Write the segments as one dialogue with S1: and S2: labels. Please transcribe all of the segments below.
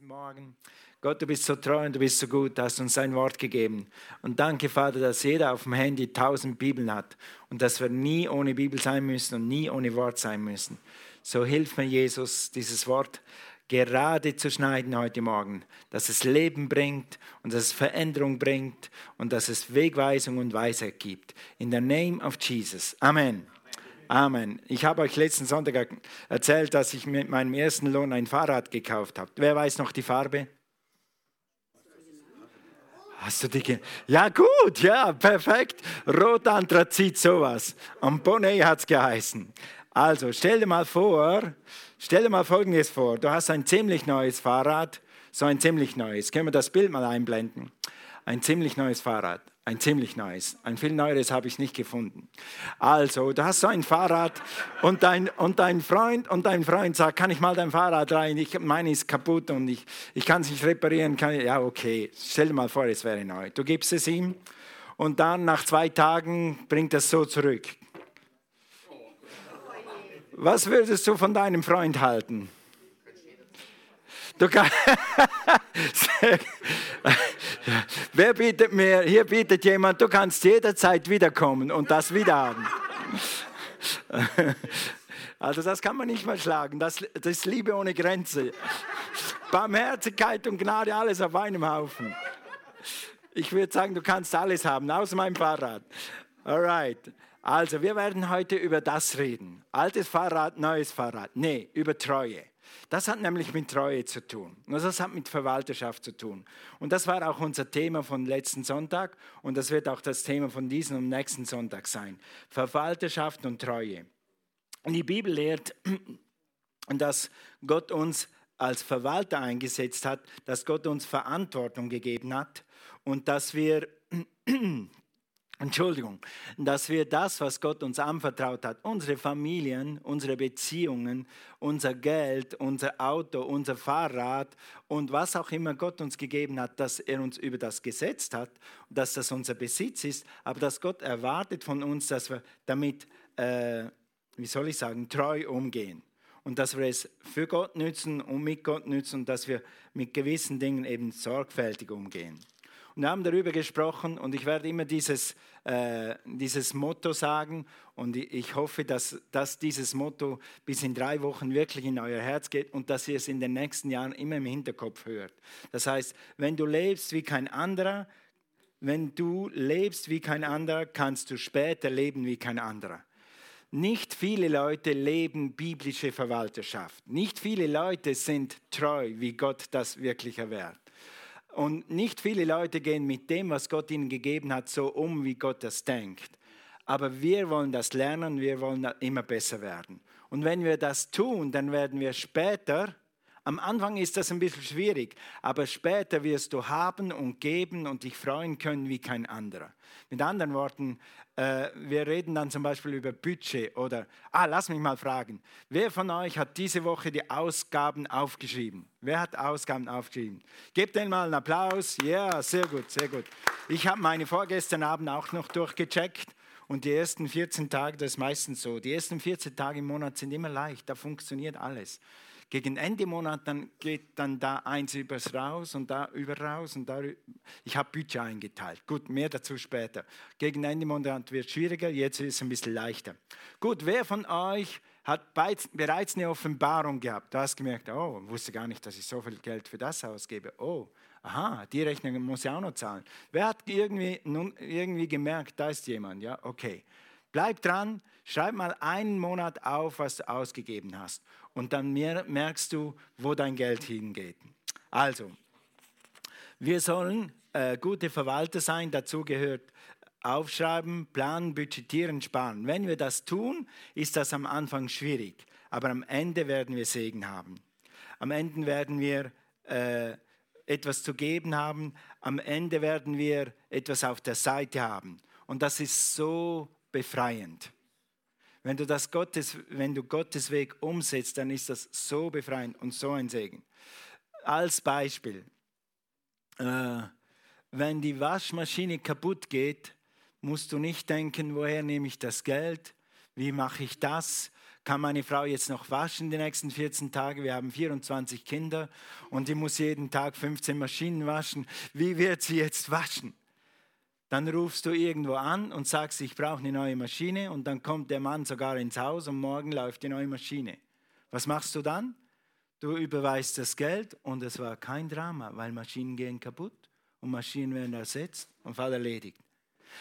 S1: diesen Morgen. Gott, du bist so treu und du bist so gut, du hast uns dein Wort gegeben. Und danke, Vater, dass jeder auf dem Handy tausend Bibeln hat und dass wir nie ohne Bibel sein müssen und nie ohne Wort sein müssen. So hilf mir, Jesus, dieses Wort gerade zu schneiden heute Morgen, dass es Leben bringt und dass es Veränderung bringt und dass es Wegweisung und Weisheit gibt. In the name of Jesus. Amen. Amen. Ich habe euch letzten Sonntag erzählt, dass ich mit meinem ersten Lohn ein Fahrrad gekauft habe. Wer weiß noch die Farbe? Hast du die? Ja, gut, ja, perfekt. Rot Anthrazit, sowas. Am Bonnet hat es geheißen. Also, stell dir mal vor, stell dir mal Folgendes vor. Du hast ein ziemlich neues Fahrrad, so ein ziemlich neues. Können wir das Bild mal einblenden? Ein ziemlich neues Fahrrad. Ein ziemlich neues. Ein viel neueres habe ich nicht gefunden. Also, du hast so ein Fahrrad und dein, und dein Freund und dein Freund sagt, kann ich mal dein Fahrrad rein? Ich, meine ist kaputt und ich, ich kann es nicht reparieren. Ja, okay. Stell dir mal vor, es wäre neu. Du gibst es ihm und dann nach zwei Tagen bringt es so zurück. Was würdest du von deinem Freund halten? Du kannst Wer bietet mir? Hier bietet jemand, du kannst jederzeit wiederkommen und das wieder haben. Also das kann man nicht mal schlagen. Das, das ist Liebe ohne Grenze. Barmherzigkeit und Gnade, alles auf einem Haufen. Ich würde sagen, du kannst alles haben, außer meinem Fahrrad. Alright. Also, wir werden heute über das reden. Altes Fahrrad, neues Fahrrad. Nee, über Treue. Das hat nämlich mit Treue zu tun. Also das hat mit Verwalterschaft zu tun. Und das war auch unser Thema von letzten Sonntag und das wird auch das Thema von diesem und nächsten Sonntag sein. Verwalterschaft und Treue. Und die Bibel lehrt, dass Gott uns als Verwalter eingesetzt hat, dass Gott uns Verantwortung gegeben hat und dass wir Entschuldigung, dass wir das, was Gott uns anvertraut hat, unsere Familien, unsere Beziehungen, unser Geld, unser Auto, unser Fahrrad und was auch immer Gott uns gegeben hat, dass er uns über das gesetzt hat, dass das unser Besitz ist, aber dass Gott erwartet von uns, dass wir damit, äh, wie soll ich sagen, treu umgehen und dass wir es für Gott nützen und mit Gott nützen und dass wir mit gewissen Dingen eben sorgfältig umgehen. Und haben darüber gesprochen und ich werde immer dieses, äh, dieses Motto sagen und ich hoffe, dass, dass dieses Motto bis in drei Wochen wirklich in euer Herz geht und dass ihr es in den nächsten Jahren immer im Hinterkopf hört. Das heißt, wenn du lebst wie kein anderer, wenn du lebst wie kein anderer, kannst du später leben wie kein anderer. Nicht viele Leute leben biblische Verwalterschaft. Nicht viele Leute sind treu, wie Gott das wirklich erwährt. Und nicht viele Leute gehen mit dem, was Gott ihnen gegeben hat, so um, wie Gott das denkt. Aber wir wollen das lernen, wir wollen immer besser werden. Und wenn wir das tun, dann werden wir später, am Anfang ist das ein bisschen schwierig, aber später wirst du haben und geben und dich freuen können wie kein anderer. Mit anderen Worten, äh, wir reden dann zum Beispiel über Budget oder, ah, lass mich mal fragen, wer von euch hat diese Woche die Ausgaben aufgeschrieben? Wer hat Ausgaben aufgeschrieben? Gebt denen mal einen Applaus. Ja, yeah, sehr gut, sehr gut. Ich habe meine vorgestern Abend auch noch durchgecheckt. Und die ersten 14 Tage, das ist meistens so, die ersten 14 Tage im Monat sind immer leicht, da funktioniert alles. Gegen Ende Monat dann geht dann da eins übers raus und da über raus und da. Ich habe Budget eingeteilt. Gut, mehr dazu später. Gegen Ende Monat wird schwieriger, jetzt ist es ein bisschen leichter. Gut, wer von euch hat bereits eine Offenbarung gehabt? Du hast gemerkt, oh, wusste gar nicht, dass ich so viel Geld für das ausgebe. Oh, aha, die Rechnung muss ich auch noch zahlen. Wer hat irgendwie, nun, irgendwie gemerkt, da ist jemand? Ja, okay. Bleib dran, schreib mal einen Monat auf, was du ausgegeben hast und dann merkst du, wo dein Geld hingeht. Also, wir sollen äh, gute Verwalter sein, dazu gehört aufschreiben, planen, budgetieren, sparen. Wenn wir das tun, ist das am Anfang schwierig, aber am Ende werden wir Segen haben. Am Ende werden wir äh, etwas zu geben haben, am Ende werden wir etwas auf der Seite haben. Und das ist so befreiend. Wenn du, das Gottes, wenn du Gottes Weg umsetzt, dann ist das so befreiend und so ein Segen. Als Beispiel, äh, wenn die Waschmaschine kaputt geht, musst du nicht denken, woher nehme ich das Geld, wie mache ich das, kann meine Frau jetzt noch waschen die nächsten 14 Tage? Wir haben 24 Kinder und die muss jeden Tag 15 Maschinen waschen. Wie wird sie jetzt waschen? Dann rufst du irgendwo an und sagst, ich brauche eine neue Maschine und dann kommt der Mann sogar ins Haus und morgen läuft die neue Maschine. Was machst du dann? Du überweist das Geld und es war kein Drama, weil Maschinen gehen kaputt und Maschinen werden ersetzt und Fall erledigt.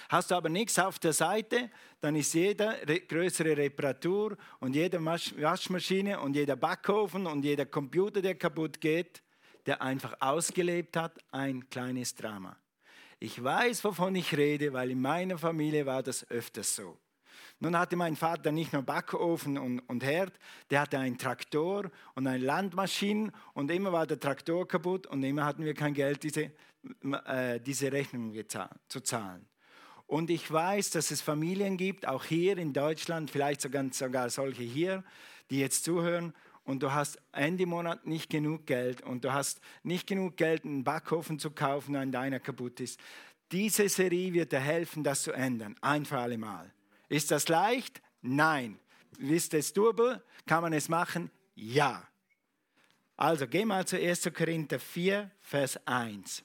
S1: Hast du aber nichts auf der Seite, dann ist jede größere Reparatur und jede Waschmaschine und jeder Backofen und jeder Computer, der kaputt geht, der einfach ausgelebt hat, ein kleines Drama. Ich weiß, wovon ich rede, weil in meiner Familie war das öfters so. Nun hatte mein Vater nicht nur Backofen und, und Herd, der hatte einen Traktor und eine Landmaschine und immer war der Traktor kaputt und immer hatten wir kein Geld, diese, äh, diese Rechnung zu zahlen. Und ich weiß, dass es Familien gibt, auch hier in Deutschland, vielleicht sogar, sogar solche hier, die jetzt zuhören und du hast Ende Monat nicht genug Geld und du hast nicht genug Geld, einen Backofen zu kaufen, wenn deiner kaputt ist. Diese Serie wird dir helfen, das zu ändern, ein für alle Mal. Ist das leicht? Nein. Ist es doable? Kann man es machen? Ja. Also geh mal zu 1. Korinther 4, Vers 1.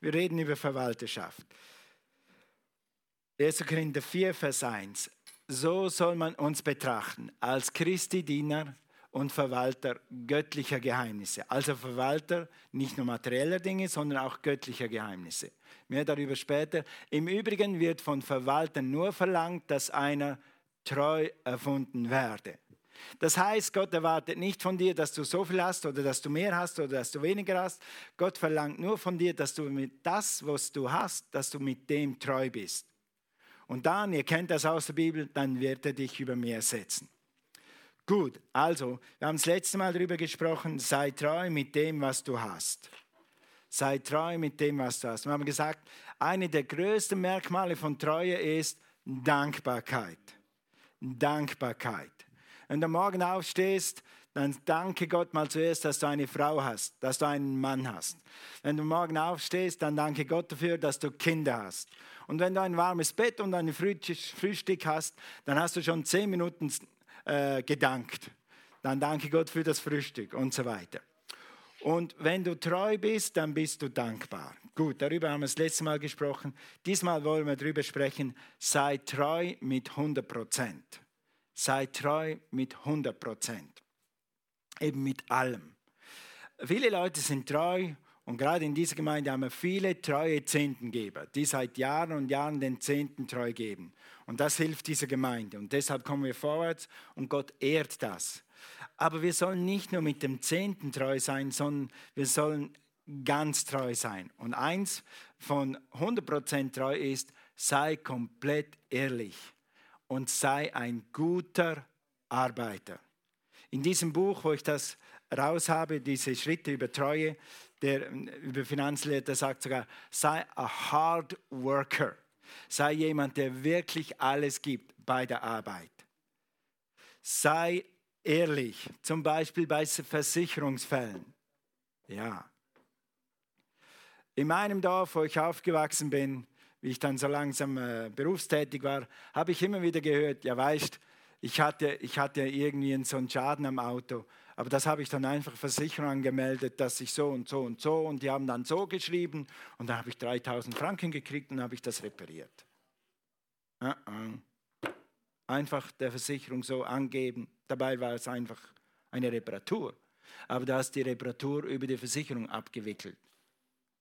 S1: Wir reden über Verwalterschaft. 1. Korinther 4, Vers 1. So soll man uns betrachten, als Christi Diener und Verwalter göttlicher Geheimnisse. Also Verwalter nicht nur materieller Dinge, sondern auch göttlicher Geheimnisse. Mehr darüber später. Im Übrigen wird von Verwaltern nur verlangt, dass einer treu erfunden werde. Das heißt, Gott erwartet nicht von dir, dass du so viel hast oder dass du mehr hast oder dass du weniger hast. Gott verlangt nur von dir, dass du mit das, was du hast, dass du mit dem treu bist. Und dann, ihr kennt das aus der Bibel, dann wird er dich über mehr setzen. Gut, also, wir haben das letzte Mal darüber gesprochen, sei treu mit dem, was du hast. Sei treu mit dem, was du hast. Wir haben gesagt, eine der größten Merkmale von Treue ist Dankbarkeit. Dankbarkeit. Wenn du morgen aufstehst, dann danke Gott mal zuerst, dass du eine Frau hast, dass du einen Mann hast. Wenn du morgen aufstehst, dann danke Gott dafür, dass du Kinder hast. Und wenn du ein warmes Bett und ein Frühstück hast, dann hast du schon zehn Minuten äh, gedankt. Dann danke Gott für das Frühstück und so weiter. Und wenn du treu bist, dann bist du dankbar. Gut, darüber haben wir das letzte Mal gesprochen. Diesmal wollen wir darüber sprechen, sei treu mit 100 Prozent. Sei treu mit 100 Prozent. Eben mit allem. Viele Leute sind treu und gerade in dieser Gemeinde haben wir viele treue Zehntengeber, die seit Jahren und Jahren den Zehnten treu geben. Und das hilft dieser Gemeinde. Und deshalb kommen wir vorwärts und Gott ehrt das. Aber wir sollen nicht nur mit dem Zehnten treu sein, sondern wir sollen ganz treu sein. Und eins von 100% treu ist, sei komplett ehrlich und sei ein guter Arbeiter. In diesem Buch, wo ich das raus habe, diese Schritte über Treue, der über Finanzlehrer sagt sogar, sei a hard worker. Sei jemand, der wirklich alles gibt bei der Arbeit. Sei ehrlich, zum Beispiel bei Versicherungsfällen. Ja. In meinem Dorf, wo ich aufgewachsen bin, wie ich dann so langsam äh, berufstätig war, habe ich immer wieder gehört, ja weißt, ich hatte, ich hatte irgendwie so einen Schaden am Auto aber das habe ich dann einfach Versicherung angemeldet, dass ich so und so und so und die haben dann so geschrieben und dann habe ich 3000 Franken gekriegt und habe ich das repariert. Uh -uh. Einfach der Versicherung so angeben. Dabei war es einfach eine Reparatur. Aber da ist die Reparatur über die Versicherung abgewickelt.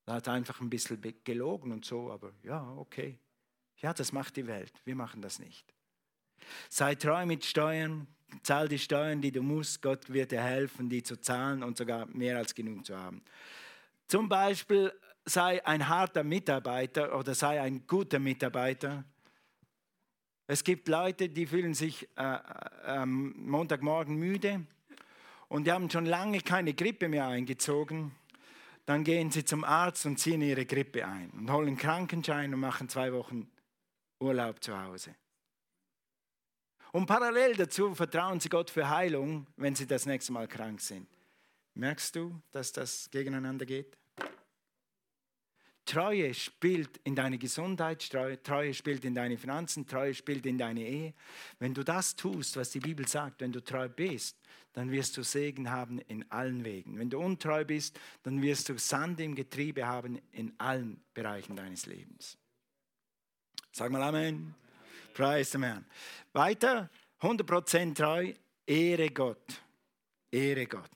S1: Da hat einfach ein bisschen gelogen und so, aber ja, okay. Ja, das macht die Welt. Wir machen das nicht. Sei treu mit Steuern, zahl die Steuern, die du musst. Gott wird dir helfen, die zu zahlen und sogar mehr als genug zu haben. Zum Beispiel sei ein harter Mitarbeiter oder sei ein guter Mitarbeiter. Es gibt Leute, die fühlen sich äh, äh, am Montagmorgen müde und die haben schon lange keine Grippe mehr eingezogen. Dann gehen sie zum Arzt und ziehen ihre Grippe ein und holen Krankenschein und machen zwei Wochen Urlaub zu Hause. Und parallel dazu vertrauen sie Gott für Heilung, wenn sie das nächste Mal krank sind. Merkst du, dass das gegeneinander geht? Treue spielt in deine Gesundheit, Treue spielt in deine Finanzen, Treue spielt in deine Ehe. Wenn du das tust, was die Bibel sagt, wenn du treu bist, dann wirst du Segen haben in allen Wegen. Wenn du untreu bist, dann wirst du Sand im Getriebe haben in allen Bereichen deines Lebens. Sag mal Amen. Preis dem Herrn. Weiter, 100% treu, Ehre Gott. Ehre Gott.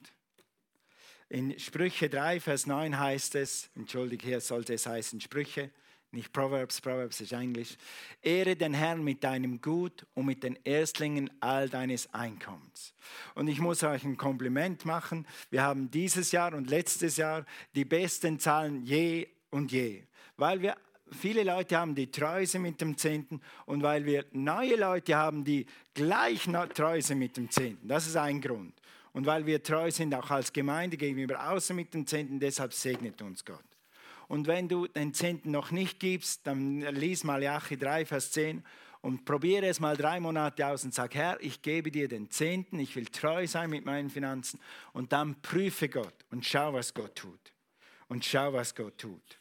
S1: In Sprüche 3, Vers 9 heißt es, entschuldige, hier sollte es heißen Sprüche, nicht Proverbs, Proverbs ist Englisch. Ehre den Herrn mit deinem Gut und mit den Erstlingen all deines Einkommens. Und ich muss euch ein Kompliment machen. Wir haben dieses Jahr und letztes Jahr die besten Zahlen je und je, weil wir viele Leute haben, die treu sind mit dem Zehnten und weil wir neue Leute haben, die gleich treu sind mit dem Zehnten. Das ist ein Grund. Und weil wir treu sind, auch als Gemeinde gegenüber außen mit dem Zehnten, deshalb segnet uns Gott. Und wenn du den Zehnten noch nicht gibst, dann lies Malachi 3, Vers 10 und probiere es mal drei Monate aus und sag, Herr, ich gebe dir den Zehnten, ich will treu sein mit meinen Finanzen. Und dann prüfe Gott und schau, was Gott tut. Und schau, was Gott tut.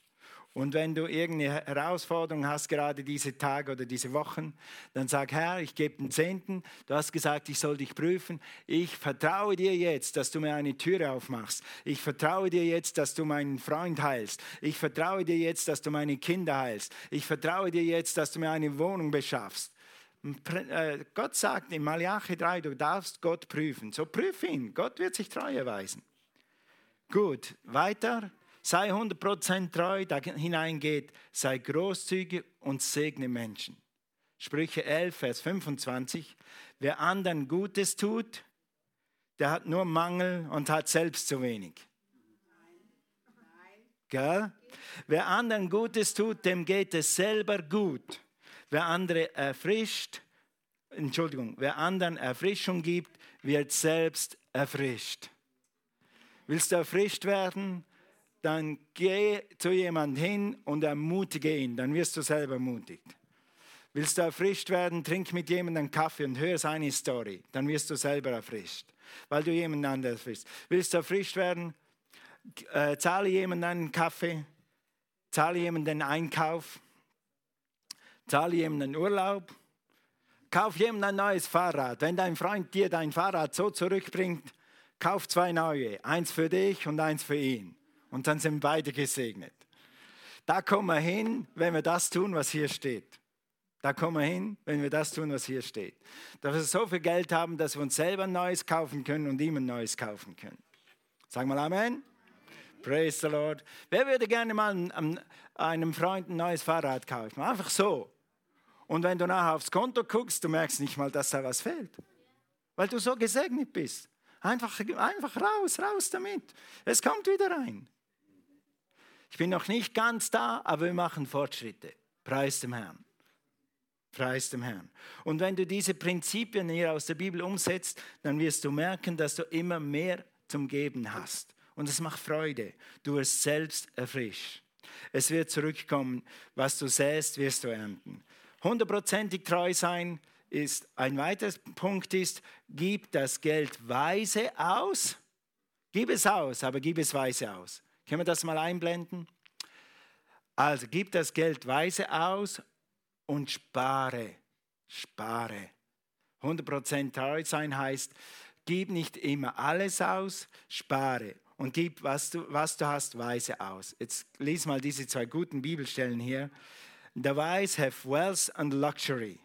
S1: Und wenn du irgendeine Herausforderung hast, gerade diese Tage oder diese Wochen, dann sag, Herr, ich gebe den Zehnten. Du hast gesagt, ich soll dich prüfen. Ich vertraue dir jetzt, dass du mir eine Türe aufmachst. Ich vertraue dir jetzt, dass du meinen Freund heilst. Ich vertraue dir jetzt, dass du meine Kinder heilst. Ich vertraue dir jetzt, dass du mir eine Wohnung beschaffst. Äh, Gott sagt in Malachi 3, du darfst Gott prüfen. So prüf ihn. Gott wird sich treu erweisen. Gut, weiter. Sei 100% treu, da hineingeht, sei großzügig und segne Menschen. Sprüche 11, Vers 25. Wer anderen Gutes tut, der hat nur Mangel und hat selbst zu wenig. Gell? Wer anderen Gutes tut, dem geht es selber gut. Wer andere erfrischt, Entschuldigung, wer anderen Erfrischung gibt, wird selbst erfrischt. Willst du erfrischt werden? Dann geh zu jemandem hin und ermutige ihn, dann wirst du selber ermutigt. Willst du erfrischt werden, trink mit jemandem einen Kaffee und hör seine Story, dann wirst du selber erfrischt, weil du jemand anderes bist. Willst du erfrischt werden, äh, zahle jemandem einen Kaffee, zahle jemandem einen Einkauf, zahle jemandem einen Urlaub, kauf jemandem ein neues Fahrrad. Wenn dein Freund dir dein Fahrrad so zurückbringt, kauf zwei neue, eins für dich und eins für ihn. Und dann sind beide gesegnet. Da kommen wir hin, wenn wir das tun, was hier steht. Da kommen wir hin, wenn wir das tun, was hier steht. Dass wir so viel Geld haben, dass wir uns selber ein neues kaufen können und ihm ein neues kaufen können. Sag mal Amen. Praise the Lord. Wer würde gerne mal einem Freund ein neues Fahrrad kaufen? Einfach so. Und wenn du nachher aufs Konto guckst, du merkst nicht mal, dass da was fehlt. Weil du so gesegnet bist. Einfach, einfach raus, raus damit. Es kommt wieder rein. Ich bin noch nicht ganz da, aber wir machen Fortschritte. Preis dem Herrn. Preis dem Herrn. Und wenn du diese Prinzipien hier aus der Bibel umsetzt, dann wirst du merken, dass du immer mehr zum Geben hast. Und es macht Freude. Du wirst selbst erfrischt. Es wird zurückkommen. Was du säst, wirst du ernten. Hundertprozentig treu sein ist ein weiterer Punkt ist, gib das Geld weise aus. Gib es aus, aber gib es weise aus. Können wir das mal einblenden? Also gib das Geld weise aus und spare. Spare. 100% treu sein heißt, gib nicht immer alles aus, spare und gib, was du, was du hast, weise aus. Jetzt lies mal diese zwei guten Bibelstellen hier. The wise have wealth and luxury.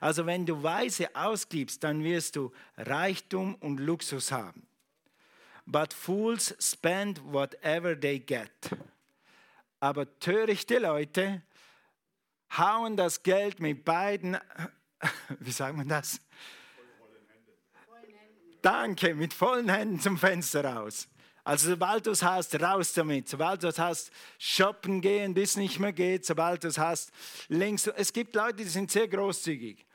S1: Also wenn du weise ausgibst, dann wirst du Reichtum und Luxus haben but fools spend whatever they get. Aber törichte Leute hauen das Geld mit beiden, wie sagt man das? Danke, mit vollen Händen zum Fenster raus. Also sobald du es hast, raus damit. Sobald du es hast, shoppen gehen, bis es nicht mehr geht. Sobald du es hast, links. Es gibt Leute, die sind sehr großzügig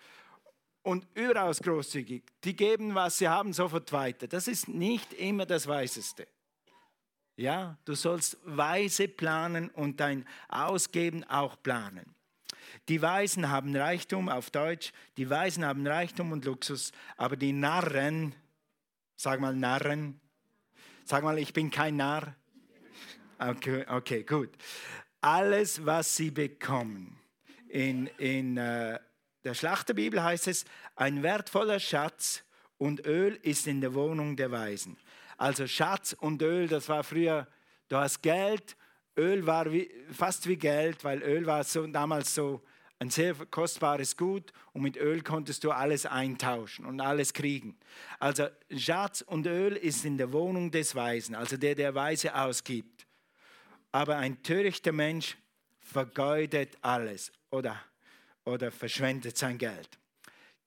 S1: und überaus großzügig. Die geben, was sie haben, sofort weiter. Das ist nicht immer das Weiseste. Ja, du sollst weise planen und dein Ausgeben auch planen. Die Weisen haben Reichtum auf Deutsch, die Weisen haben Reichtum und Luxus, aber die Narren, sag mal Narren, sag mal, ich bin kein Narr. Okay, okay gut. alles, was sie bekommen. In, in äh, der Schlachterbibel heißt es, ein wertvoller Schatz und Öl ist in der Wohnung der Weisen. Also Schatz und Öl, das war früher, du hast Geld, Öl war wie, fast wie Geld, weil Öl war so, damals so ein sehr kostbares Gut und mit Öl konntest du alles eintauschen und alles kriegen. Also Schatz und Öl ist in der Wohnung des Weisen, also der, der Weise ausgibt. Aber ein törichter Mensch vergeudet alles oder, oder verschwendet sein Geld.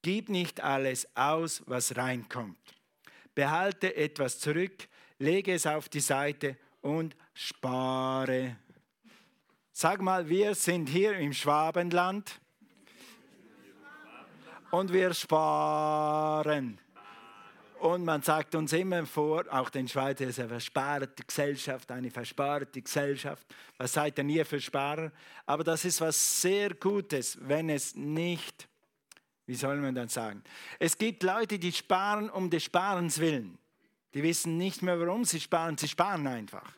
S1: Gib nicht alles aus, was reinkommt. Behalte etwas zurück, lege es auf die Seite und spare. Sag mal, wir sind hier im Schwabenland und wir sparen. Und man sagt uns immer vor, auch den Schweizer, ist eine versparte Gesellschaft, eine versparte Gesellschaft. Was seid denn ihr für Sparer? Aber das ist was sehr Gutes, wenn es nicht, wie soll man dann sagen? Es gibt Leute, die sparen um des Sparens willen. Die wissen nicht mehr, warum sie sparen, sie sparen einfach.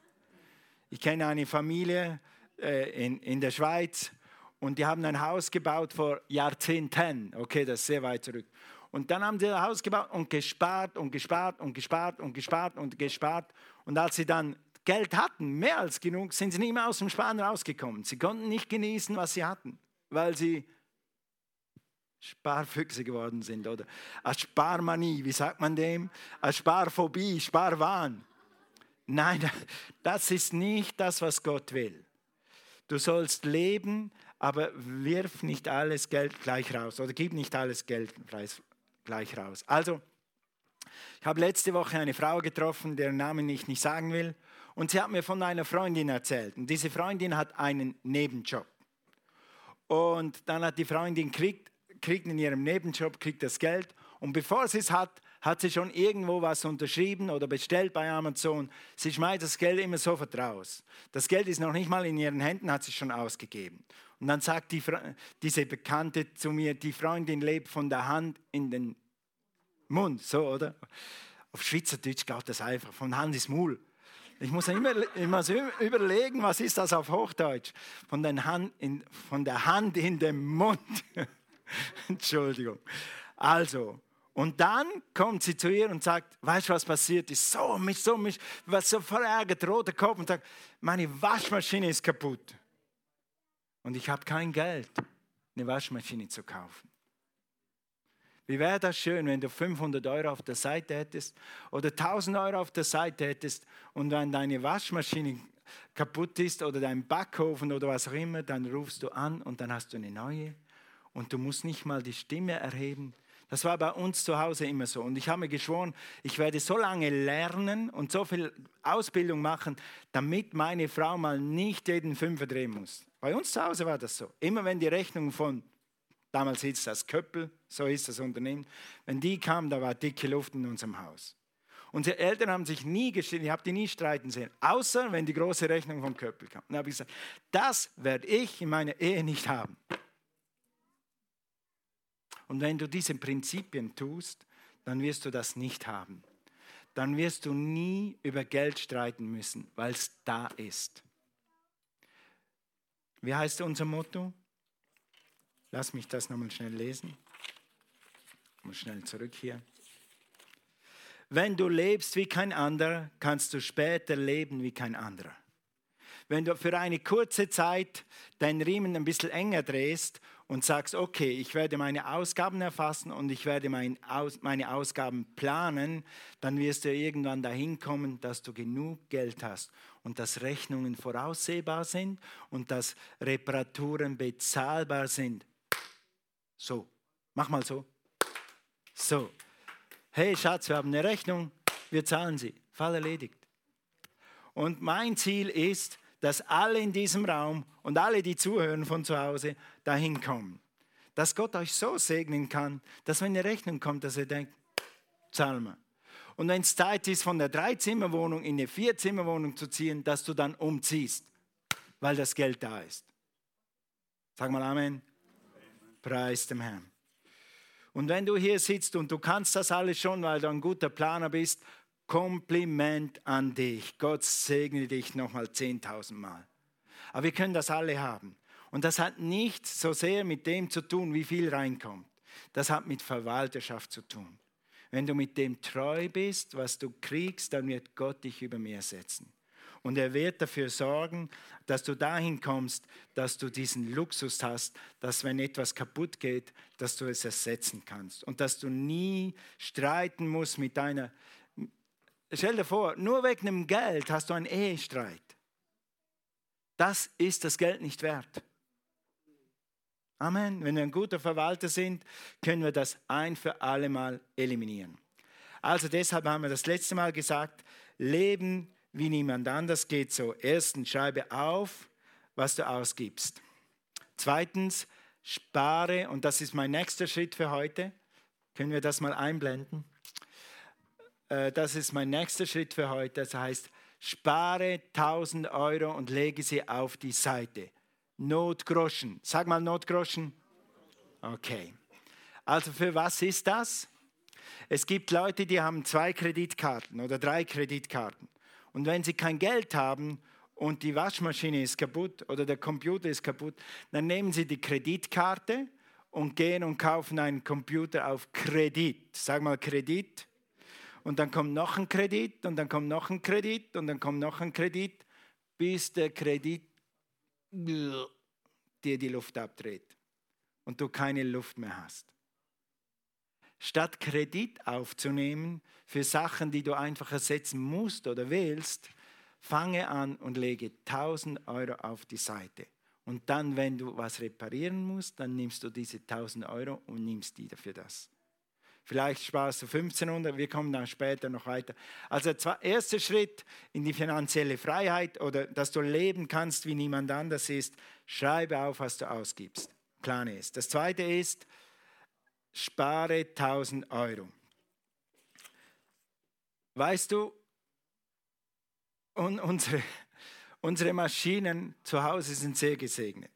S1: Ich kenne eine Familie, äh, in, in der Schweiz und die haben ein Haus gebaut vor Jahrzehnten. Okay, das ist sehr weit zurück. Und dann haben sie ein Haus gebaut und gespart und gespart und gespart und gespart und gespart. Und als sie dann Geld hatten, mehr als genug, sind sie nicht mehr aus dem Sparen rausgekommen. Sie konnten nicht genießen, was sie hatten, weil sie Sparfüchse geworden sind oder eine Sparmanie, wie sagt man dem? Eine Sparphobie, Sparwahn. Nein, das ist nicht das, was Gott will. Du sollst leben, aber wirf nicht alles Geld gleich raus oder gib nicht alles Geld gleich raus. Also, ich habe letzte Woche eine Frau getroffen, deren Namen ich nicht sagen will, und sie hat mir von einer Freundin erzählt. Und diese Freundin hat einen Nebenjob. Und dann hat die Freundin kriegt, kriegt in ihrem Nebenjob kriegt das Geld und bevor sie es hat, hat sie schon irgendwo was unterschrieben oder bestellt bei Amazon. Sie schmeißt das Geld immer sofort raus. Das Geld ist noch nicht mal in ihren Händen, hat sie schon ausgegeben. Und dann sagt die, diese Bekannte zu mir, die Freundin lebt von der Hand in den Mund, so, oder? Auf Schweizerdeutsch geht das einfach, von Hand ins Maul. Ich muss immer, immer überlegen, was ist das auf Hochdeutsch? Von, den Hand in, von der Hand in den Mund. Entschuldigung. Also, und dann kommt sie zu ihr und sagt, weißt du, was passiert ist? So, mich so, mich, was so verärgert, roter Kopf und sagt, meine Waschmaschine ist kaputt. Und ich habe kein Geld, eine Waschmaschine zu kaufen. Wie wäre das schön, wenn du 500 Euro auf der Seite hättest oder 1000 Euro auf der Seite hättest und wenn deine Waschmaschine kaputt ist oder dein Backofen oder was auch immer, dann rufst du an und dann hast du eine neue und du musst nicht mal die Stimme erheben, das war bei uns zu Hause immer so. Und ich habe mir geschworen, ich werde so lange lernen und so viel Ausbildung machen, damit meine Frau mal nicht jeden Fünfer drehen muss. Bei uns zu Hause war das so. Immer wenn die Rechnung von, damals hieß das Köppel, so ist das Unternehmen, wenn die kam, da war dicke Luft in unserem Haus. Unsere Eltern haben sich nie gestritten, ich habe die nie streiten sehen, außer wenn die große Rechnung vom Köppel kam. Dann habe ich gesagt, das werde ich in meiner Ehe nicht haben. Und wenn du diese Prinzipien tust, dann wirst du das nicht haben. Dann wirst du nie über Geld streiten müssen, weil es da ist. Wie heißt unser Motto? Lass mich das nochmal schnell lesen. Ich muss schnell zurück hier. Wenn du lebst wie kein anderer, kannst du später leben wie kein anderer. Wenn du für eine kurze Zeit deinen Riemen ein bisschen enger drehst und sagst, okay, ich werde meine Ausgaben erfassen und ich werde mein Aus, meine Ausgaben planen, dann wirst du irgendwann dahin kommen, dass du genug Geld hast und dass Rechnungen voraussehbar sind und dass Reparaturen bezahlbar sind. So, mach mal so. So. Hey Schatz, wir haben eine Rechnung, wir zahlen sie. Fall erledigt. Und mein Ziel ist, dass alle in diesem Raum und alle, die zuhören von zu Hause, dahin kommen. Dass Gott euch so segnen kann, dass wenn eine Rechnung kommt, dass ihr denkt, zahl mal. Und wenn es Zeit ist, von der Dreizimmerwohnung in eine Vierzimmerwohnung zu ziehen, dass du dann umziehst, weil das Geld da ist. Sag mal Amen. Preis dem Herrn. Und wenn du hier sitzt und du kannst das alles schon, weil du ein guter Planer bist, Kompliment an dich. Gott segne dich nochmal 10.000 Mal. Aber wir können das alle haben. Und das hat nichts so sehr mit dem zu tun, wie viel reinkommt. Das hat mit Verwalterschaft zu tun. Wenn du mit dem treu bist, was du kriegst, dann wird Gott dich über mehr setzen. Und er wird dafür sorgen, dass du dahin kommst, dass du diesen Luxus hast, dass wenn etwas kaputt geht, dass du es ersetzen kannst. Und dass du nie streiten musst mit deiner... Stell dir vor, nur wegen dem Geld hast du einen Ehestreit. Das ist das Geld nicht wert. Amen. Wenn wir ein guter Verwalter sind, können wir das ein für alle Mal eliminieren. Also deshalb haben wir das letzte Mal gesagt, Leben wie niemand anders geht so. Erstens, schreibe auf, was du ausgibst. Zweitens, spare, und das ist mein nächster Schritt für heute. Können wir das mal einblenden? Äh, das ist mein nächster Schritt für heute. Das heißt, spare 1000 Euro und lege sie auf die Seite. Notgroschen. Sag mal Notgroschen. Okay. Also für was ist das? Es gibt Leute, die haben zwei Kreditkarten oder drei Kreditkarten. Und wenn sie kein Geld haben und die Waschmaschine ist kaputt oder der Computer ist kaputt, dann nehmen sie die Kreditkarte und gehen und kaufen einen Computer auf Kredit. Sag mal Kredit. Und dann kommt noch ein Kredit und dann kommt noch ein Kredit und dann kommt noch ein Kredit, bis der Kredit dir die Luft abdreht und du keine Luft mehr hast. Statt Kredit aufzunehmen für Sachen, die du einfach ersetzen musst oder willst, fange an und lege 1000 Euro auf die Seite. Und dann, wenn du was reparieren musst, dann nimmst du diese 1000 Euro und nimmst die dafür das. Vielleicht sparst du 1500, wir kommen dann später noch weiter. Also der erste Schritt in die finanzielle Freiheit oder dass du leben kannst wie niemand anders ist, schreibe auf, was du ausgibst. Plan ist. Das zweite ist, spare 1000 Euro. Weißt du, und unsere, unsere Maschinen zu Hause sind sehr gesegnet.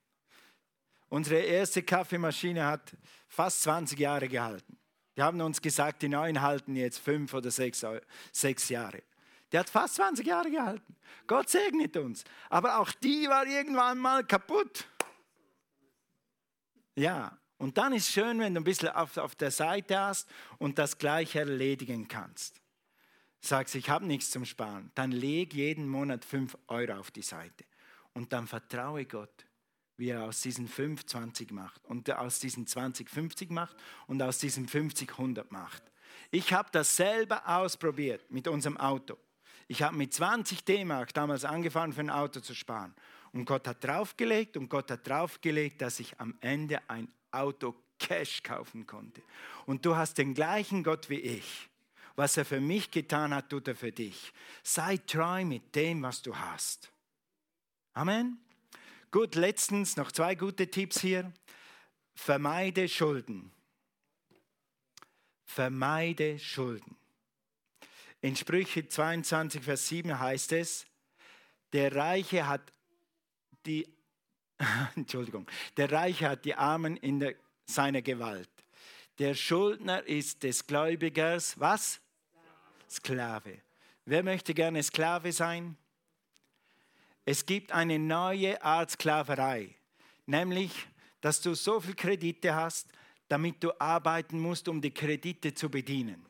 S1: Unsere erste Kaffeemaschine hat fast 20 Jahre gehalten. Die haben uns gesagt, die neuen halten jetzt fünf oder sechs, sechs Jahre. Die hat fast 20 Jahre gehalten. Gott segnet uns. Aber auch die war irgendwann mal kaputt. Ja, und dann ist schön, wenn du ein bisschen auf, auf der Seite hast und das gleich erledigen kannst. Sagst, ich habe nichts zum Sparen. Dann leg jeden Monat 5 Euro auf die Seite. Und dann vertraue Gott, wie er aus diesen 5 20 macht und aus diesen 20 50 macht und aus diesen 50 100 macht. Ich habe das selber ausprobiert mit unserem Auto. Ich habe mit 20 D-Mark damals angefangen, für ein Auto zu sparen. Und Gott hat draufgelegt und Gott hat draufgelegt, dass ich am Ende ein Auto Cash kaufen konnte. Und du hast den gleichen Gott wie ich. Was er für mich getan hat, tut er für dich. Sei treu mit dem, was du hast. Amen. Gut, letztens noch zwei gute Tipps hier. Vermeide Schulden. Vermeide Schulden. In Sprüche 22, Vers 7 heißt es, der Reiche hat die Entschuldigung, der Reiche hat die Armen in der, seiner Gewalt. Der Schuldner ist des Gläubigers, was? Sklave. Wer möchte gerne Sklave sein? Es gibt eine neue Art Sklaverei, nämlich, dass du so viel Kredite hast, damit du arbeiten musst, um die Kredite zu bedienen.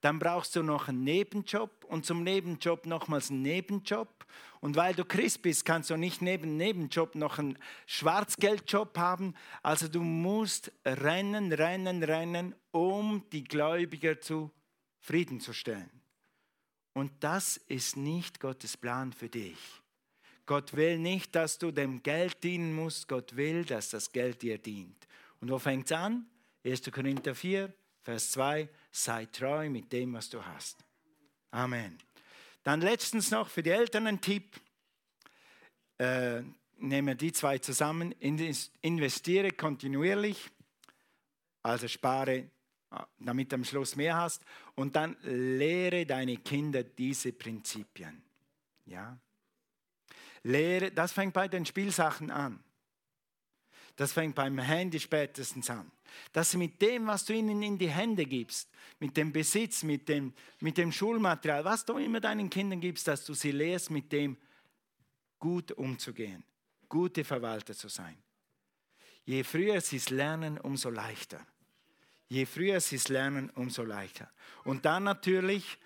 S1: Dann brauchst du noch einen Nebenjob und zum Nebenjob nochmals einen Nebenjob und weil du Christ bist, kannst du nicht neben Nebenjob noch einen Schwarzgeldjob haben. Also du musst rennen, rennen, rennen, um die Gläubiger zufriedenzustellen. Und das ist nicht Gottes Plan für dich. Gott will nicht, dass du dem Geld dienen musst. Gott will, dass das Geld dir dient. Und wo fängt es an? 1. Korinther 4, Vers 2. Sei treu mit dem, was du hast. Amen. Dann letztens noch für die Eltern ein Tipp. Äh, nehmen wir die zwei zusammen. Investiere kontinuierlich, also spare, äh, damit du am Schluss mehr hast. Und dann lehre deine Kinder diese Prinzipien. Ja? Lehre, das fängt bei den Spielsachen an. Das fängt beim Handy spätestens an. Dass sie mit dem, was du ihnen in die Hände gibst, mit dem Besitz, mit dem, mit dem Schulmaterial, was du immer deinen Kindern gibst, dass du sie lehrst, mit dem gut umzugehen. gute Verwalter zu sein. Je früher sie es lernen, umso leichter. Je früher sie es lernen, umso leichter. Und dann natürlich,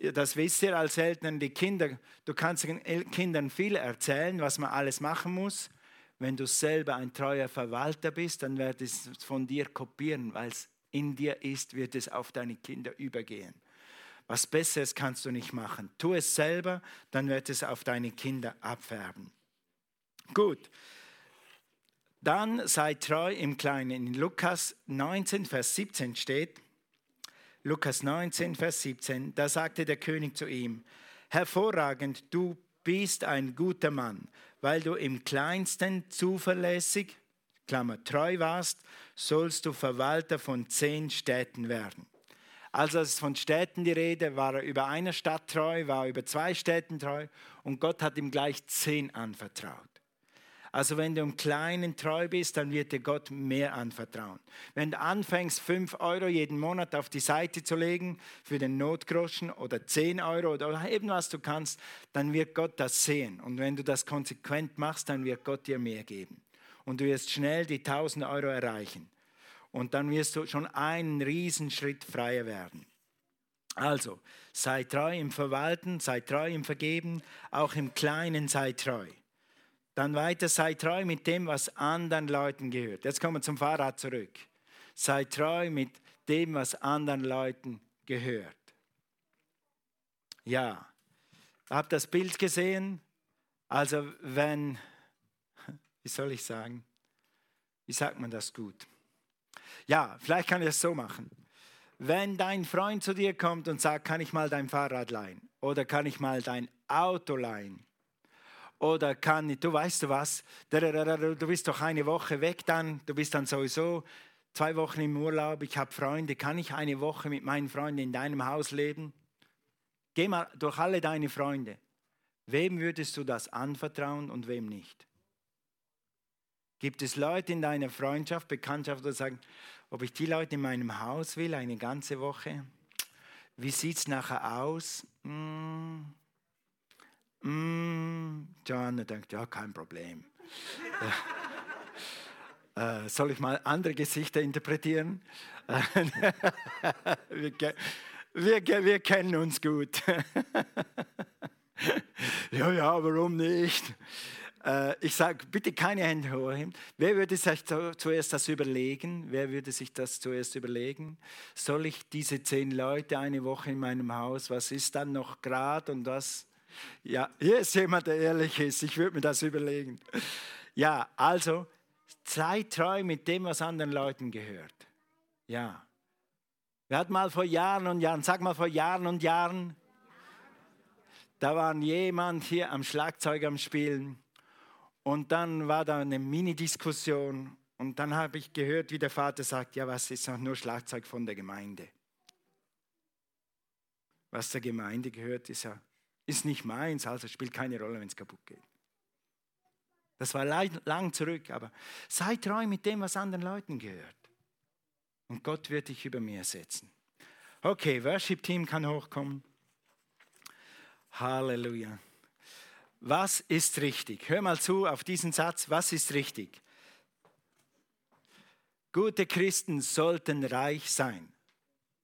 S1: das wisst ihr als Eltern, die Kinder, du kannst den Kindern viel erzählen, was man alles machen muss. Wenn du selber ein treuer Verwalter bist, dann wird es von dir kopieren, weil es in dir ist, wird es auf deine Kinder übergehen. Was Besseres kannst du nicht machen. Tu es selber, dann wird es auf deine Kinder abfärben. Gut. Dann sei treu im Kleinen. In Lukas 19, Vers 17 steht, Lukas 19, Vers 17, da sagte der König zu ihm, hervorragend, du bist ein guter Mann, weil du im kleinsten zuverlässig, Klammer, treu warst, sollst du Verwalter von zehn Städten werden. Also es ist von Städten die Rede, war er über eine Stadt treu, war über zwei Städten treu und Gott hat ihm gleich zehn anvertraut. Also wenn du im Kleinen treu bist, dann wird dir Gott mehr anvertrauen. Wenn du anfängst, fünf Euro jeden Monat auf die Seite zu legen für den Notgroschen oder zehn Euro oder eben was du kannst, dann wird Gott das sehen. Und wenn du das konsequent machst, dann wird Gott dir mehr geben. Und du wirst schnell die tausend Euro erreichen. Und dann wirst du schon einen Riesenschritt freier werden. Also, sei treu im Verwalten, sei treu im Vergeben, auch im Kleinen sei treu. Dann weiter, sei treu mit dem, was anderen Leuten gehört. Jetzt kommen wir zum Fahrrad zurück. Sei treu mit dem, was anderen Leuten gehört. Ja, habt das Bild gesehen? Also wenn, wie soll ich sagen, wie sagt man das gut? Ja, vielleicht kann ich es so machen. Wenn dein Freund zu dir kommt und sagt, kann ich mal dein Fahrrad leihen oder kann ich mal dein Auto leihen, oder kann ich, du weißt du was, du bist doch eine Woche weg dann, du bist dann sowieso zwei Wochen im Urlaub, ich habe Freunde, kann ich eine Woche mit meinen Freunden in deinem Haus leben? Geh mal durch alle deine Freunde. Wem würdest du das anvertrauen und wem nicht? Gibt es Leute in deiner Freundschaft, Bekanntschaft, die sagen, ob ich die Leute in meinem Haus will, eine ganze Woche? Wie sieht es nachher aus? Hm, Mm, Johanna denkt, ja, kein Problem. äh, soll ich mal andere Gesichter interpretieren? wir, wir, wir kennen uns gut. ja, ja, warum nicht? Äh, ich sage, bitte keine Hände hochheben. Wer würde sich zuerst das überlegen? Wer würde sich das zuerst überlegen? Soll ich diese zehn Leute eine Woche in meinem Haus, was ist dann noch gerade und was? Ja, hier ist jemand, der ehrlich ist. Ich würde mir das überlegen. Ja, also sei treu mit dem, was anderen Leuten gehört. Ja. Wir hatten mal vor Jahren und Jahren, sag mal vor Jahren und Jahren, da war jemand hier am Schlagzeug am Spielen und dann war da eine Mini-Diskussion und dann habe ich gehört, wie der Vater sagt, ja, was ist noch nur Schlagzeug von der Gemeinde? Was der Gemeinde gehört, ist ja ist nicht meins, also spielt keine Rolle, wenn es kaputt geht. Das war lang zurück, aber sei treu mit dem, was anderen Leuten gehört. Und Gott wird dich über mir setzen. Okay, Worship-Team kann hochkommen. Halleluja. Was ist richtig? Hör mal zu auf diesen Satz. Was ist richtig? Gute Christen sollten reich sein.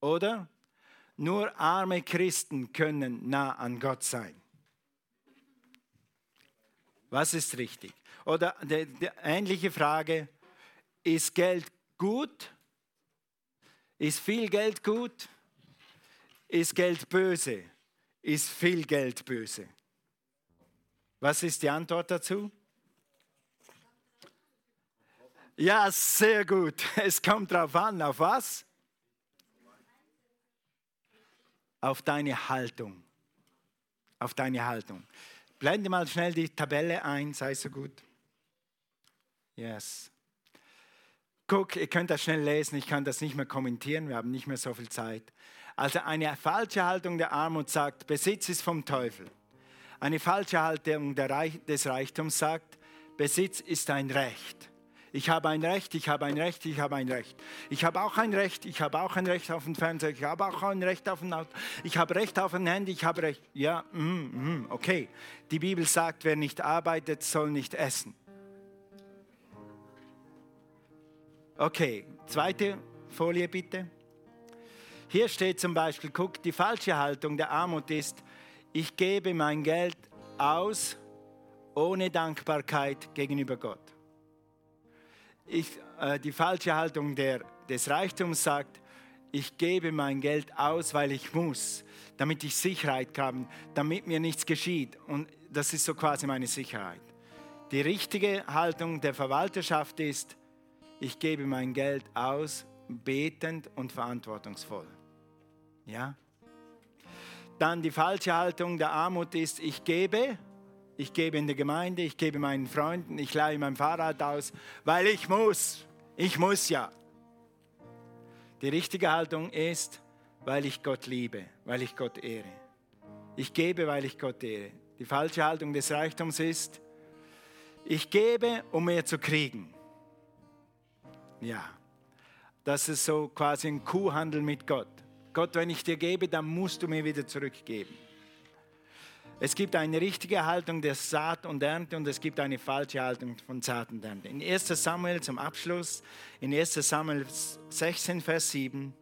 S1: Oder? Nur arme Christen können nah an Gott sein. Was ist richtig? Oder die, die ähnliche Frage, ist Geld gut? Ist viel Geld gut? Ist Geld böse? Ist viel Geld böse? Was ist die Antwort dazu? Ja, sehr gut. Es kommt darauf an, auf was? Auf deine Haltung. Auf deine Haltung. Blende mal schnell die Tabelle ein, sei so gut. Yes. Guck, ihr könnt das schnell lesen, ich kann das nicht mehr kommentieren, wir haben nicht mehr so viel Zeit. Also eine falsche Haltung der Armut sagt, Besitz ist vom Teufel. Eine falsche Haltung des Reichtums sagt, Besitz ist ein Recht. Ich habe ein Recht, ich habe ein Recht, ich habe ein Recht. Ich habe auch ein Recht, ich habe auch ein Recht auf den Fernseher, ich habe auch ein Recht auf ein Auto, ich habe Recht auf ein Handy, ich habe Recht. Ja, mm, mm, okay. Die Bibel sagt, wer nicht arbeitet, soll nicht essen. Okay, zweite Folie bitte. Hier steht zum Beispiel, guck, die falsche Haltung der Armut ist, ich gebe mein Geld aus ohne Dankbarkeit gegenüber Gott. Ich, äh, die falsche Haltung der, des Reichtums sagt, ich gebe mein Geld aus, weil ich muss, damit ich Sicherheit habe, damit mir nichts geschieht. Und das ist so quasi meine Sicherheit. Die richtige Haltung der Verwalterschaft ist, ich gebe mein Geld aus, betend und verantwortungsvoll. Ja? Dann die falsche Haltung der Armut ist, ich gebe, ich gebe in der Gemeinde, ich gebe meinen Freunden, ich leihe mein Fahrrad aus, weil ich muss. Ich muss ja. Die richtige Haltung ist, weil ich Gott liebe, weil ich Gott ehre. Ich gebe, weil ich Gott ehre. Die falsche Haltung des Reichtums ist, ich gebe, um mehr zu kriegen. Ja, das ist so quasi ein Kuhhandel mit Gott. Gott, wenn ich dir gebe, dann musst du mir wieder zurückgeben. Es gibt eine richtige Haltung der Saat und Ernte und es gibt eine falsche Haltung von Saat und Ernte. In 1 Samuel zum Abschluss, in 1 Samuel 16, Vers 7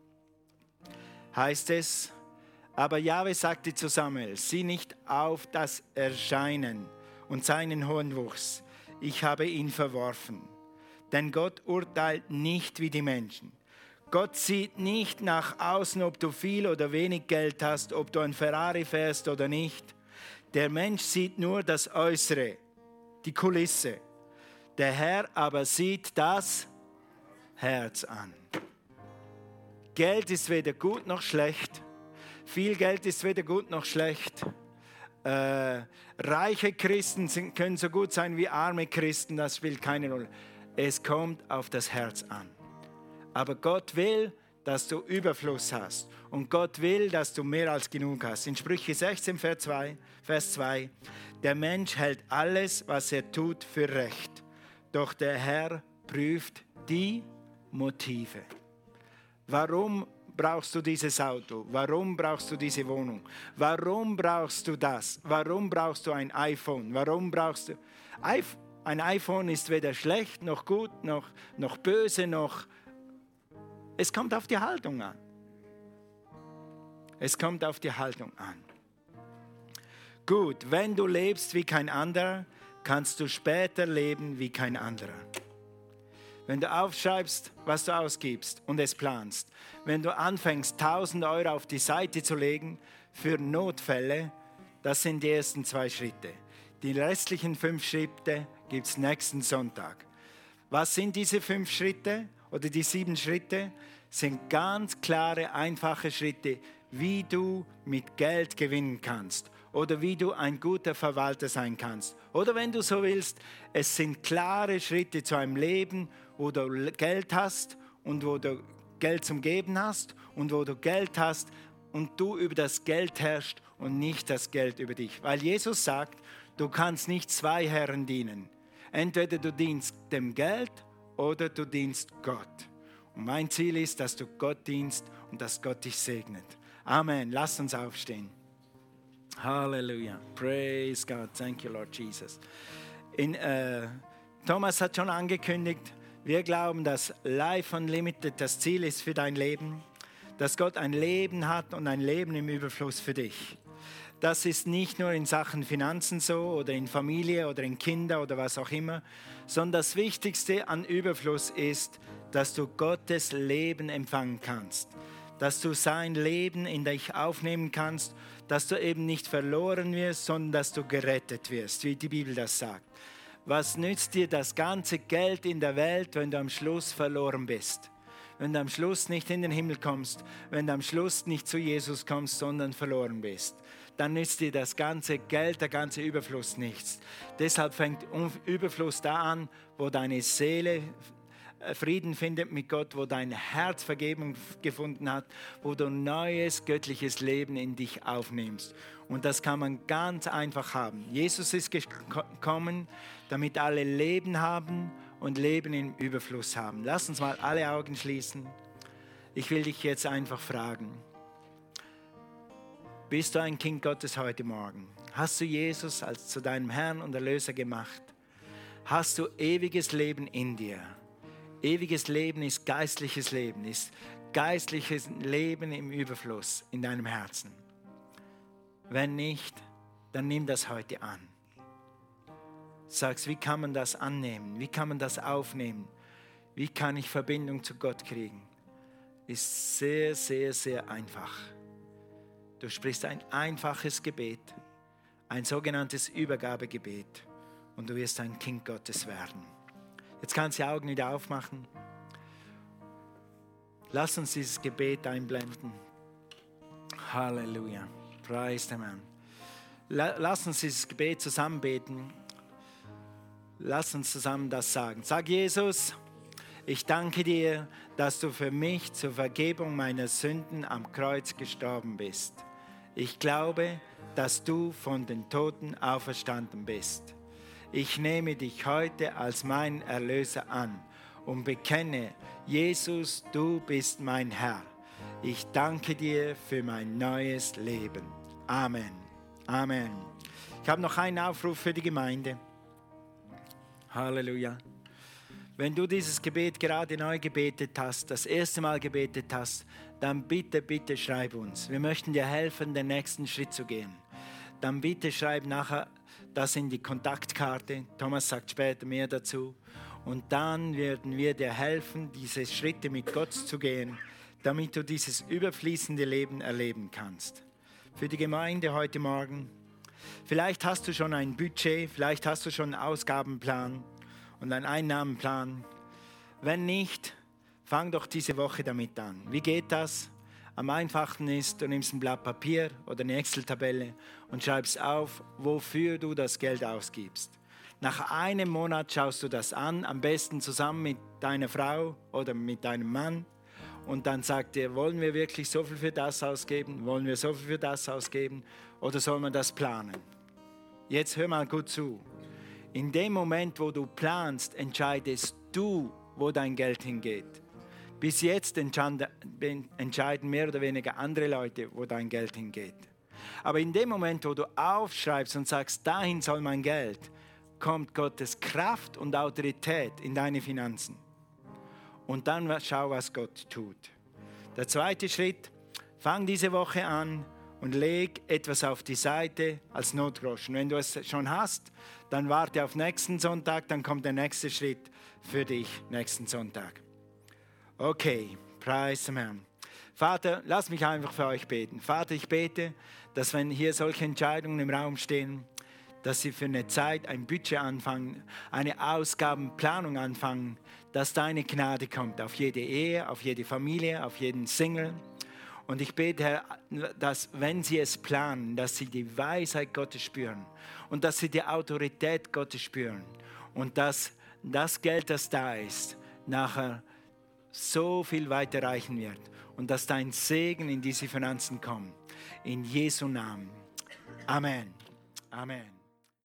S1: heißt es, aber Jahwe sagte zu Samuel, sieh nicht auf das Erscheinen und seinen hohen Wuchs, ich habe ihn verworfen. Denn Gott urteilt nicht wie die Menschen. Gott sieht nicht nach außen, ob du viel oder wenig Geld hast, ob du ein Ferrari fährst oder nicht. Der Mensch sieht nur das Äußere, die Kulisse. Der Herr aber sieht das Herz an. Geld ist weder gut noch schlecht. Viel Geld ist weder gut noch schlecht. Äh, reiche Christen sind, können so gut sein wie arme Christen, das spielt keine Rolle. Es kommt auf das Herz an. Aber Gott will, dass du Überfluss hast. Und Gott will, dass du mehr als genug hast. In Sprüche 16, Vers 2, Vers 2 der Mensch hält alles, was er tut, für recht. Doch der Herr prüft die Motive. Warum brauchst du dieses Auto? Warum brauchst du diese Wohnung? Warum brauchst du das? Warum brauchst du ein iPhone? Warum brauchst du... Ein iPhone ist weder schlecht noch gut, noch, noch böse, noch es kommt auf die Haltung an. Es kommt auf die Haltung an. Gut, wenn du lebst wie kein anderer, kannst du später leben wie kein anderer. Wenn du aufschreibst, was du ausgibst und es planst, wenn du anfängst, 1000 Euro auf die Seite zu legen für Notfälle, das sind die ersten zwei Schritte. Die restlichen fünf Schritte gibt es nächsten Sonntag. Was sind diese fünf Schritte? Oder die sieben Schritte sind ganz klare, einfache Schritte, wie du mit Geld gewinnen kannst oder wie du ein guter Verwalter sein kannst. Oder wenn du so willst, es sind klare Schritte zu einem Leben, wo du Geld hast und wo du Geld zum Geben hast und wo du Geld hast und du über das Geld herrschst und nicht das Geld über dich. Weil Jesus sagt, du kannst nicht zwei Herren dienen. Entweder du dienst dem Geld oder du dienst Gott. Und mein Ziel ist, dass du Gott dienst und dass Gott dich segnet. Amen. Lass uns aufstehen. Halleluja. Praise God. Thank you, Lord Jesus. In, äh, Thomas hat schon angekündigt, wir glauben, dass Life Unlimited das Ziel ist für dein Leben, dass Gott ein Leben hat und ein Leben im Überfluss für dich. Das ist nicht nur in Sachen Finanzen so oder in Familie oder in Kinder oder was auch immer, sondern das Wichtigste an Überfluss ist, dass du Gottes Leben empfangen kannst, dass du sein Leben in dich aufnehmen kannst, dass du eben nicht verloren wirst, sondern dass du gerettet wirst, wie die Bibel das sagt. Was nützt dir das ganze Geld in der Welt, wenn du am Schluss verloren bist? Wenn du am Schluss nicht in den Himmel kommst, wenn du am Schluss nicht zu Jesus kommst, sondern verloren bist dann nützt dir das ganze Geld, der ganze Überfluss nichts. Deshalb fängt Überfluss da an, wo deine Seele äh, Frieden findet mit Gott, wo dein Herz Vergebung gefunden hat, wo du neues göttliches Leben in dich aufnimmst. Und das kann man ganz einfach haben. Jesus ist gekommen, damit alle Leben haben und Leben im Überfluss haben. Lass uns mal alle Augen schließen. Ich will dich jetzt einfach fragen. Bist du ein Kind Gottes heute Morgen? Hast du Jesus als zu deinem Herrn und Erlöser gemacht? Hast du ewiges Leben in dir? Ewiges Leben ist geistliches Leben, ist geistliches Leben im Überfluss in deinem Herzen. Wenn nicht, dann nimm das heute an. Sagst, wie kann man das annehmen? Wie kann man das aufnehmen? Wie kann ich Verbindung zu Gott kriegen? Ist sehr, sehr, sehr einfach. Du sprichst ein einfaches Gebet, ein sogenanntes Übergabegebet und du wirst ein Kind Gottes werden. Jetzt kannst du die Augen wieder aufmachen. Lass uns dieses Gebet einblenden. Halleluja. Preis dem Herrn. Lass uns dieses Gebet zusammen beten. Lass uns zusammen das sagen. Sag Jesus, ich danke dir, dass du für mich zur Vergebung meiner Sünden am Kreuz gestorben bist. Ich glaube, dass du von den Toten auferstanden bist. Ich nehme dich heute als mein Erlöser an und bekenne, Jesus, du bist mein Herr. Ich danke dir für mein neues Leben. Amen. Amen. Ich habe noch einen Aufruf für die Gemeinde. Halleluja. Wenn du dieses Gebet gerade neu gebetet hast, das erste Mal gebetet hast, dann bitte, bitte schreib uns. Wir möchten dir helfen, den nächsten Schritt zu gehen. Dann bitte schreib nachher das in die Kontaktkarte. Thomas sagt später mehr dazu. Und dann werden wir dir helfen, diese Schritte mit Gott zu gehen, damit du dieses überfließende Leben erleben kannst. Für die Gemeinde heute Morgen. Vielleicht hast du schon ein Budget, vielleicht hast du schon einen Ausgabenplan und einen Einnahmenplan. Wenn nicht, fang doch diese Woche damit an. Wie geht das? Am einfachsten ist, du nimmst ein Blatt Papier oder eine Excel-Tabelle und schreibst auf, wofür du das Geld ausgibst. Nach einem Monat schaust du das an, am besten zusammen mit deiner Frau oder mit deinem Mann. Und dann sagt ihr, wollen wir wirklich so viel für das ausgeben? Wollen wir so viel für das ausgeben? Oder soll man das planen? Jetzt hör mal gut zu. In dem Moment, wo du planst, entscheidest du, wo dein Geld hingeht. Bis jetzt entscheiden mehr oder weniger andere Leute, wo dein Geld hingeht. Aber in dem Moment, wo du aufschreibst und sagst, dahin soll mein Geld, kommt Gottes Kraft und Autorität in deine Finanzen. Und dann schau, was Gott tut. Der zweite Schritt, fang diese Woche an und leg etwas auf die Seite als Notgroschen. Wenn du es schon hast, dann warte auf nächsten Sonntag, dann kommt der nächste Schritt für dich nächsten Sonntag. Okay, preis dem Herrn. Vater, lass mich einfach für euch beten. Vater, ich bete, dass wenn hier solche Entscheidungen im Raum stehen, dass sie für eine Zeit ein Budget anfangen, eine Ausgabenplanung anfangen, dass deine Gnade kommt auf jede Ehe, auf jede Familie, auf jeden Single. Und ich bete, Herr, dass wenn sie es planen, dass sie die Weisheit Gottes spüren und dass sie die Autorität Gottes spüren und dass das Geld, das da ist, nachher so viel weiterreichen wird und dass dein Segen in diese Finanzen kommt. In Jesu Namen. Amen. Amen.